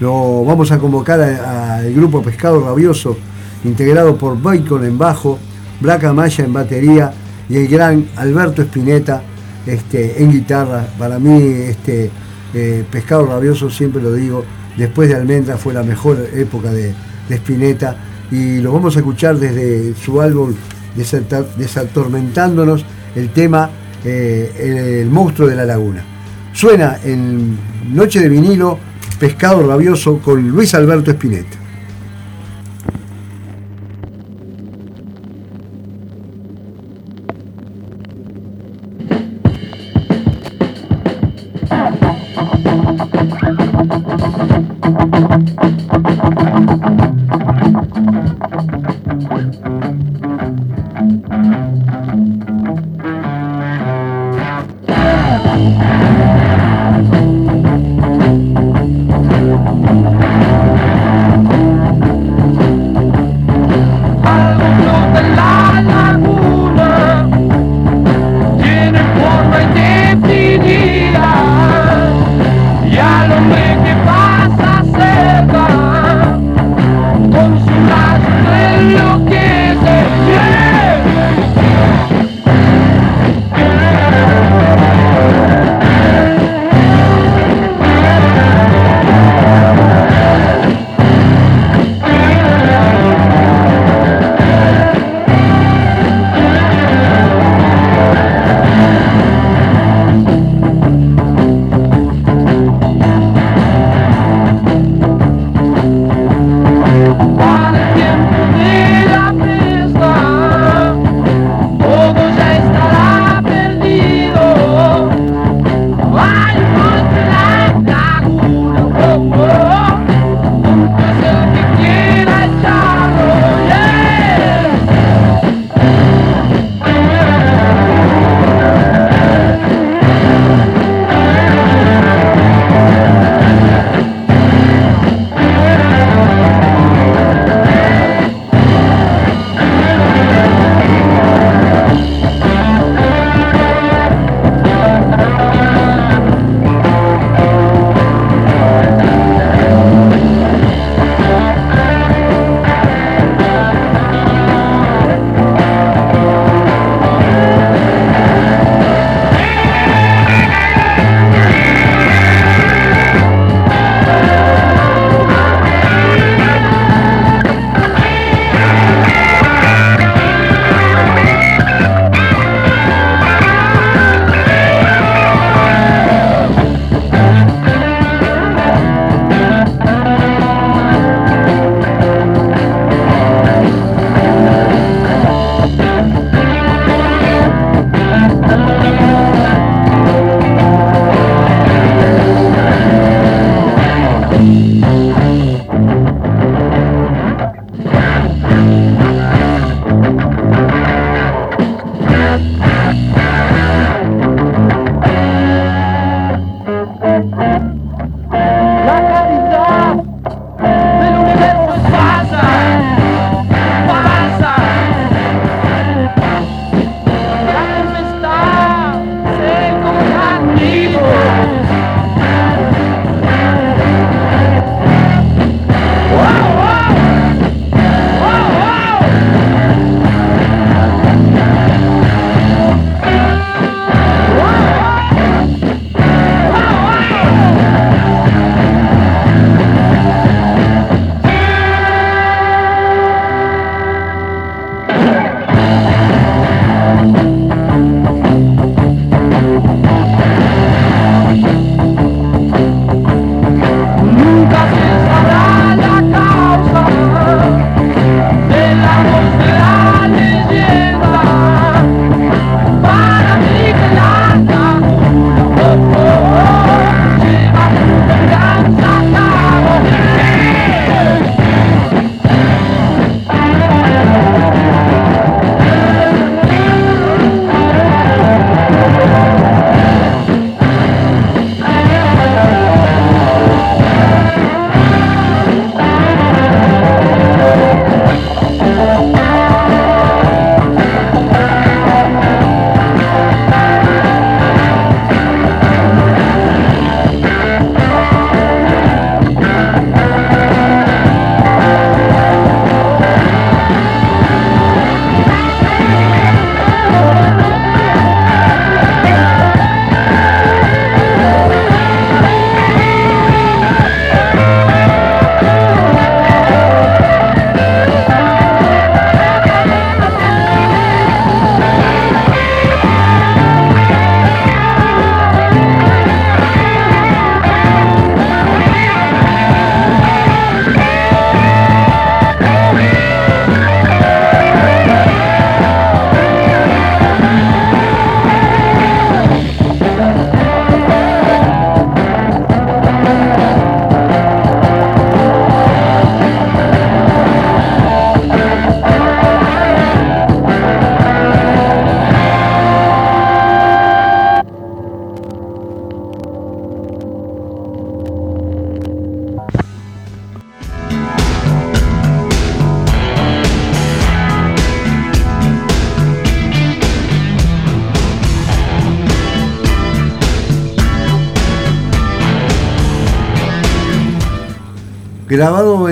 Lo vamos a convocar al grupo Pescado Rabioso, integrado por Bacon en bajo, Braca Maya en batería y el gran Alberto Espineta este, en guitarra. Para mí, este, eh, Pescado Rabioso, siempre lo digo, después de Almendra fue la mejor época de Spinetta y lo vamos a escuchar desde su álbum Desatormentándonos, el tema eh, El monstruo de la laguna. Suena en Noche de vinilo Pescado Rabioso con Luis Alberto Spinetta.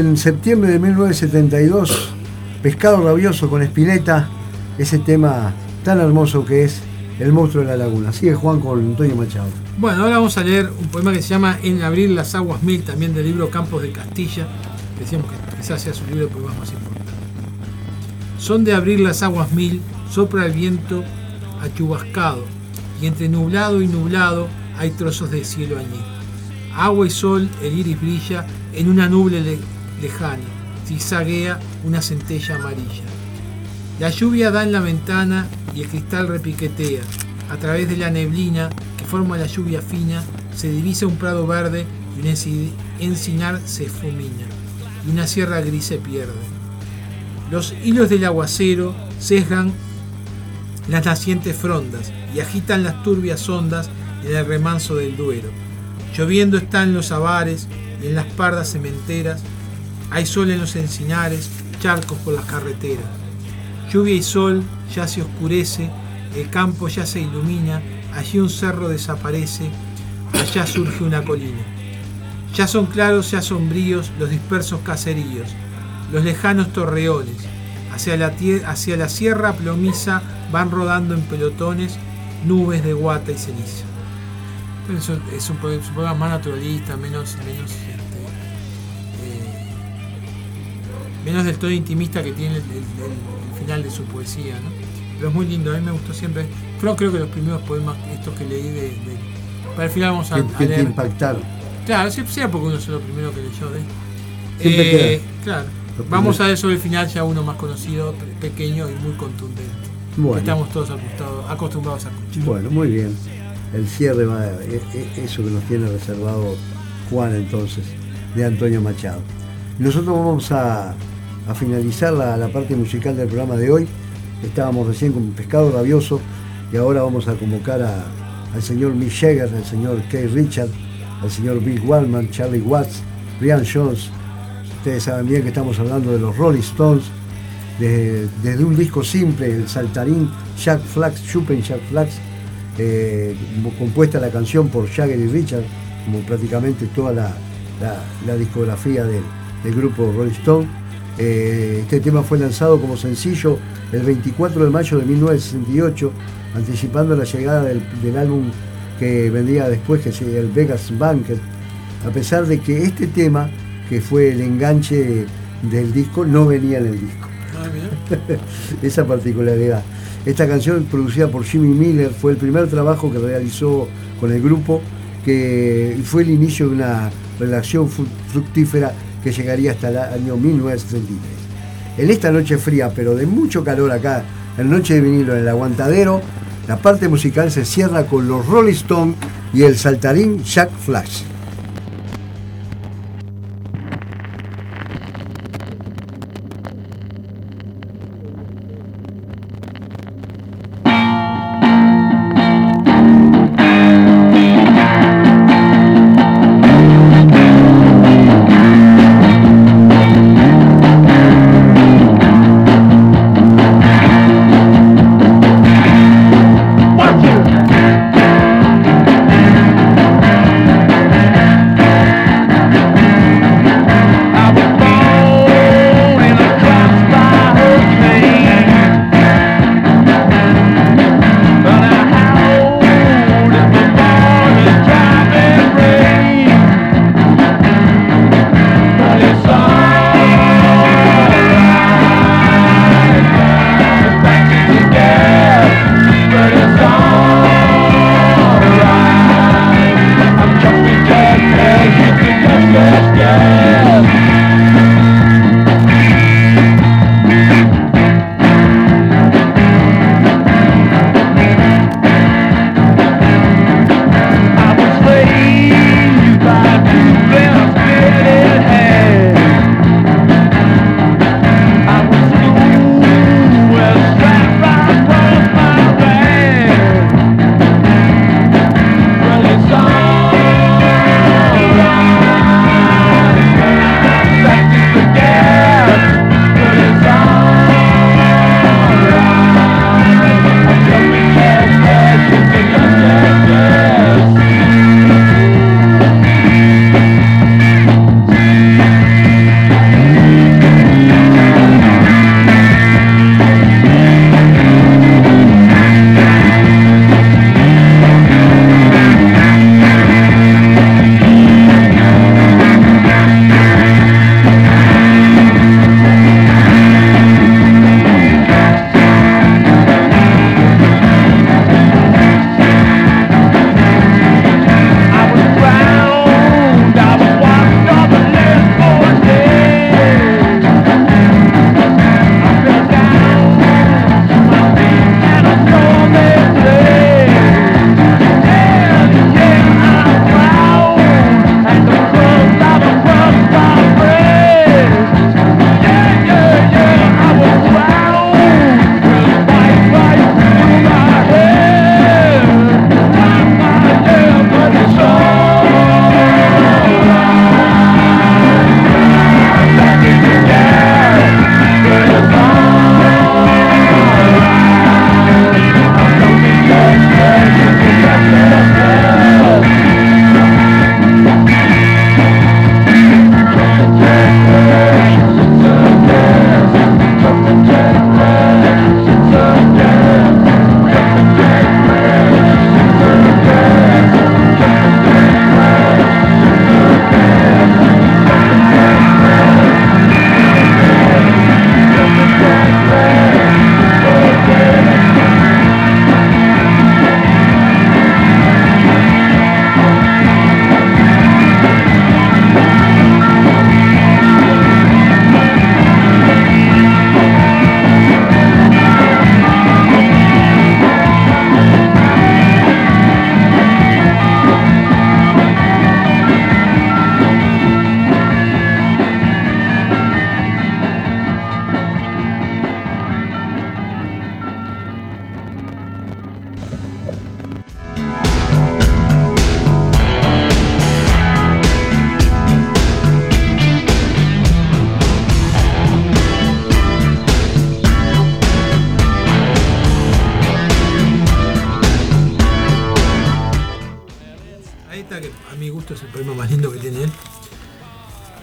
En septiembre de 1972, Pescado Rabioso con Espineta, ese tema tan hermoso que es El monstruo de la laguna. Sigue Juan con Antonio Machado. Bueno, ahora vamos a leer un poema que se llama En abrir las aguas mil, también del libro Campos de Castilla. Decíamos que quizás sea su libro de poemas más importante. Son de abrir las aguas mil, sopra el viento achubascado, y entre nublado y nublado hay trozos de cielo añil. Agua y sol, el iris brilla en una nube le- lejana, zigzaguea una centella amarilla. La lluvia da en la ventana y el cristal repiquetea. A través de la neblina que forma la lluvia fina se divisa un prado verde y un enci- encinar se esfumina y una sierra gris se pierde. Los hilos del aguacero sesgan las nacientes frondas y agitan las turbias ondas en el remanso del Duero. Lloviendo están los avares y en las pardas cementeras hay sol en los encinares, charcos por las carreteras. Lluvia y sol ya se oscurece, el campo ya se ilumina, allí un cerro desaparece, allá surge una colina. Ya son claros, ya sombríos los dispersos caseríos, los lejanos torreones. Hacia la, hacia la sierra plomiza van rodando en pelotones nubes de guata y ceniza. Es un es más naturalista, menos, menos, menos del todo intimista que tiene el, el- el- el final de su poesía, ¿no? Pero es muy lindo, a mí me gustó siempre. Creo, creo que los primeros poemas, estos que leí de. de- para el final vamos a, Que, a te impactaron. Claro, sea porque uno es lo primero que leyó de. Siempre Eh, claro. Vamos a ver sobre el final ya uno más conocido, pe- pequeño y muy contundente. Bueno. Estamos todos acostumbrados, a escuchar. Bueno, muy bien. El cierre va, e- e- eso que nos tiene reservado Juan entonces, de Antonio Machado. Nosotros vamos a, a finalizar la, parte musical del programa de hoy. Estábamos recién con Pescado Rabioso y ahora vamos a convocar al señor Mick Jagger, al señor Kay Richard, al señor Bill Wallman, Charlie Watts, Brian Jones. Ustedes saben bien que estamos hablando de los Rolling Stones, de- desde un disco simple, el saltarín Jack Flax, Chupen Jack Flax, eh, compuesta la canción por Jagger y Richard, como prácticamente toda la, discografía del grupo Rolling Stone. Eh, este tema fue lanzado como sencillo el 24 de mayo de 1968, anticipando la llegada del, del álbum que vendría después, que sería el Vegas Banquet, a pesar de que este tema, que fue el enganche del disco, no venía en el disco. Ah, <laughs> esa particularidad. Esta canción, producida por Jimmy Miller, fue el primer trabajo que realizó con el grupo, que fue el inicio de una relación fructífera que llegaría hasta el año 1963. En esta noche fría, pero de mucho calor acá, en Noche de Vinilo, en el Aguantadero, la parte musical se cierra con los Rolling Stones y el saltarín Jack Flash.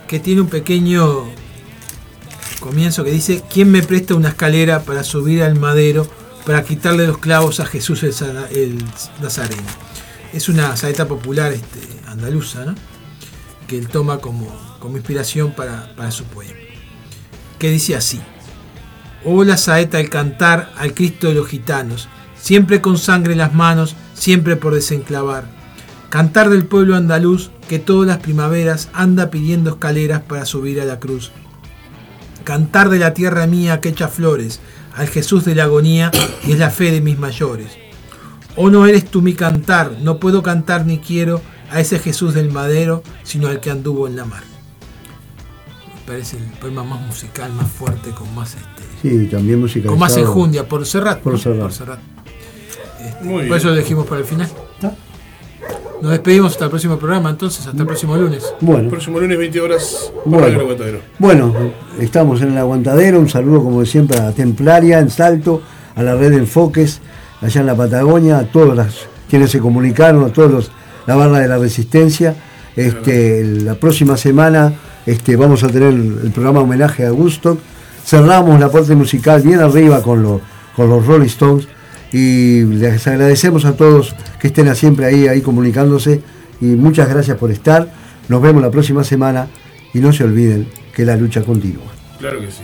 Que tiene un pequeño comienzo que dice, ¿quién me presta una escalera para subir al madero para quitarle los clavos a Jesús el, Nazareno? Es una saeta popular este, andaluza, ¿no? que él toma como, como inspiración para, para su poema. Que dice así, Oh la saeta al cantar al Cristo de los gitanos, siempre con sangre en las manos, siempre por desenclavar. Cantar del pueblo andaluz que todas las primaveras anda pidiendo escaleras para subir a la cruz. Cantar de la tierra mía que echa flores, al Jesús de la agonía y es la fe de mis mayores. Oh no eres tú mi cantar, no puedo cantar ni quiero a ese Jesús del madero, sino al que anduvo en la mar. Me parece el poema más musical, más fuerte, con más este, Sí, también musicalizado. con más enjundia, por Serrat. Por. Serrat. Serrat. Muy bien. Por eso lo elegimos para el final. Nos despedimos hasta el próximo programa, entonces, hasta el próximo lunes. Bueno, Próximo lunes, 20 horas, por Bueno. El Aguantadero. bueno, estamos en el aguantadero. Un saludo, como siempre, a Templaria en Salto, a la red de Enfoques, allá en la Patagonia, a todos las, quienes se comunicaron, a todos los, la barra de la Resistencia. Este, la próxima semana este, vamos a tener el, el programa homenaje a Gusto. Cerramos la parte musical bien arriba con, lo- con los Rolling Stones y les agradecemos a todos que estén siempre ahí, ahí comunicándose y muchas gracias por estar. Nos vemos la próxima semana y no se olviden que la lucha continúa. Claro que sí.